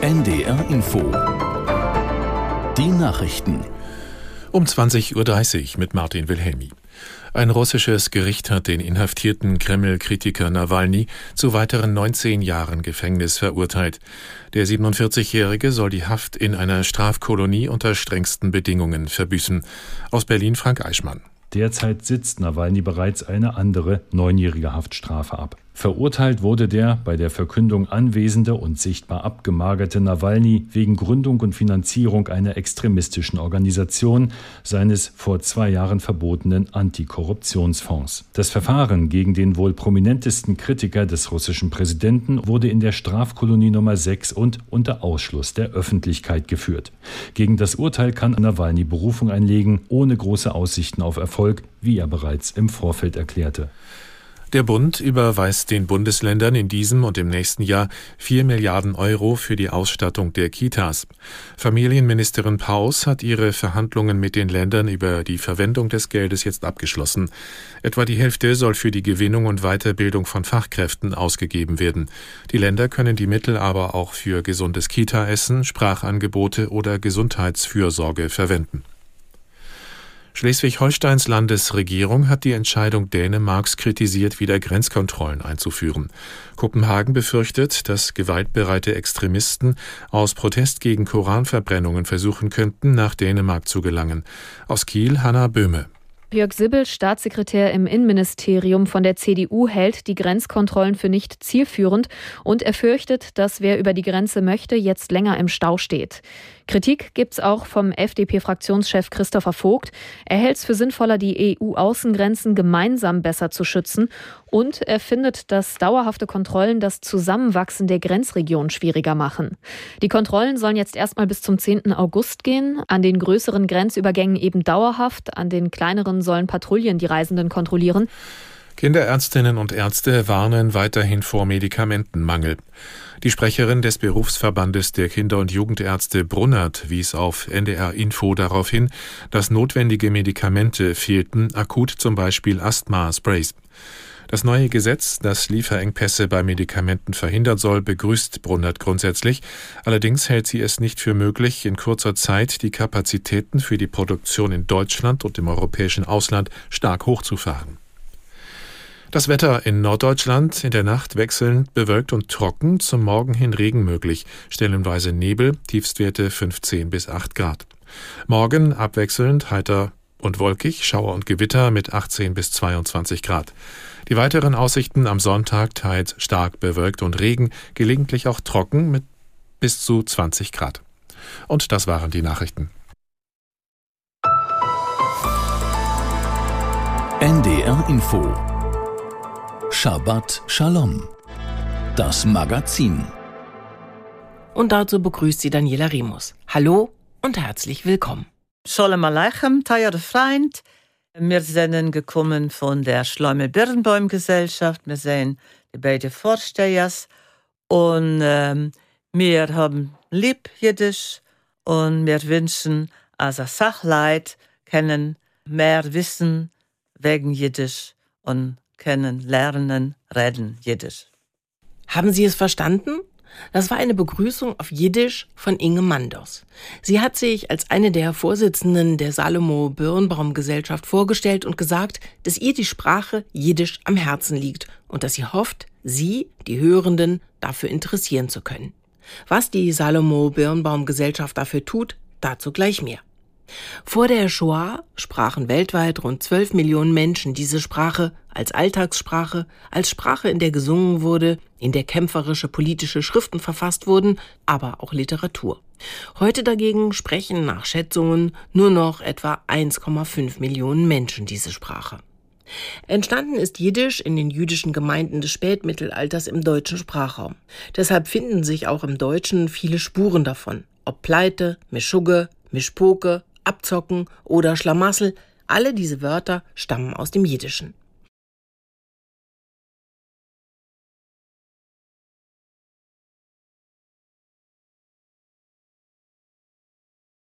NDR Info. Die Nachrichten. Um 20.30 Uhr mit Martin Wilhelmi. Ein russisches Gericht hat den inhaftierten Kreml-Kritiker Nawalny zu weiteren 19 Jahren Gefängnis verurteilt. Der 47-Jährige soll die Haft in einer Strafkolonie unter strengsten Bedingungen verbüßen. Aus Berlin Frank Eichmann. Derzeit sitzt Nawalny bereits eine andere neunjährige Haftstrafe ab. Verurteilt wurde der bei der Verkündung anwesende und sichtbar abgemagerte Nawalny wegen Gründung und Finanzierung einer extremistischen Organisation seines vor zwei Jahren verbotenen Antikorruptionsfonds. Das Verfahren gegen den wohl prominentesten Kritiker des russischen Präsidenten wurde in der Strafkolonie Nummer 6 und unter Ausschluss der Öffentlichkeit geführt. Gegen das Urteil kann Nawalny Berufung einlegen, ohne große Aussichten auf Erfolg, wie er bereits im Vorfeld erklärte. Der Bund überweist den Bundesländern in diesem und im nächsten Jahr 4 Milliarden Euro für die Ausstattung der Kitas. Familienministerin Paus hat ihre Verhandlungen mit den Ländern über die Verwendung des Geldes jetzt abgeschlossen. Etwa die Hälfte soll für die Gewinnung und Weiterbildung von Fachkräften ausgegeben werden. Die Länder können die Mittel aber auch für gesundes Kita-Essen, Sprachangebote oder Gesundheitsfürsorge verwenden. Schleswig-Holsteins Landesregierung hat die Entscheidung Dänemarks kritisiert, wieder Grenzkontrollen einzuführen. Kopenhagen befürchtet, dass gewaltbereite Extremisten aus Protest gegen Koranverbrennungen versuchen könnten, nach Dänemark zu gelangen. Aus Kiel Hanna Böhme. Jörg Sibbel, Staatssekretär im Innenministerium von der CDU, hält die Grenzkontrollen für nicht zielführend und er fürchtet, dass wer über die Grenze möchte, jetzt länger im Stau steht. Kritik gibt's auch vom FDP-Fraktionschef Christopher Vogt. Er hält es für sinnvoller, die EU-Außengrenzen gemeinsam besser zu schützen und er findet, dass dauerhafte Kontrollen das Zusammenwachsen der Grenzregion schwieriger machen. Die Kontrollen sollen jetzt erstmal bis zum 10. August gehen, an den größeren Grenzübergängen eben dauerhaft, an den kleineren sollen Patrouillen die Reisenden kontrollieren. Kinderärztinnen und Ärzte warnen weiterhin vor Medikamentenmangel. Die Sprecherin des Berufsverbandes der Kinder- und Jugendärzte Brunnert wies auf NDR Info darauf hin, dass notwendige Medikamente fehlten, akut zum Beispiel Asthma-Sprays. Das neue Gesetz, das Lieferengpässe bei Medikamenten verhindern soll, begrüßt Brunnert grundsätzlich. Allerdings hält sie es nicht für möglich, in kurzer Zeit die Kapazitäten für die Produktion in Deutschland und im europäischen Ausland stark hochzufahren. Das Wetter in Norddeutschland in der Nacht wechselnd bewölkt und trocken, zum Morgen hin Regen möglich, stellenweise Nebel, Tiefstwerte 15 bis 8 Grad. Morgen abwechselnd heiter und wolkig, Schauer und Gewitter mit 18 bis 22 Grad. Die weiteren Aussichten am Sonntag teils stark bewölkt und Regen, gelegentlich auch trocken mit bis zu 20 Grad. Und das waren die Nachrichten. NDR Info Shabbat Shalom. Das Magazin. Und dazu begrüßt sie Daniela Remus. Hallo und herzlich willkommen. Shalom Aleichem, teuer Freund. Wir sind gekommen von der Schleumel-Birnbaum-Gesellschaft. Wir sehen die beiden Vorstehers. Und ähm, wir haben lieb Jiddisch und wir wünschen, als Sachleid kennen mehr Wissen wegen Jiddisch und kennen, lernen, reden Jiddisch. Haben Sie es verstanden? Das war eine Begrüßung auf Jiddisch von Inge Manders. Sie hat sich als eine der Vorsitzenden der Salomo Birnbaum Gesellschaft vorgestellt und gesagt, dass ihr die Sprache Jiddisch am Herzen liegt und dass sie hofft, Sie, die Hörenden, dafür interessieren zu können. Was die Salomo Birnbaum Gesellschaft dafür tut, dazu gleich mehr. Vor der Shoah sprachen weltweit rund 12 Millionen Menschen diese Sprache als Alltagssprache, als Sprache, in der gesungen wurde, in der kämpferische politische Schriften verfasst wurden, aber auch Literatur. Heute dagegen sprechen nach Schätzungen nur noch etwa 1,5 Millionen Menschen diese Sprache. Entstanden ist Jiddisch in den jüdischen Gemeinden des Spätmittelalters im deutschen Sprachraum. Deshalb finden sich auch im Deutschen viele Spuren davon. Ob Pleite, Mischugge, Mischpoke, Abzocken oder Schlamassel, alle diese Wörter stammen aus dem Jiddischen.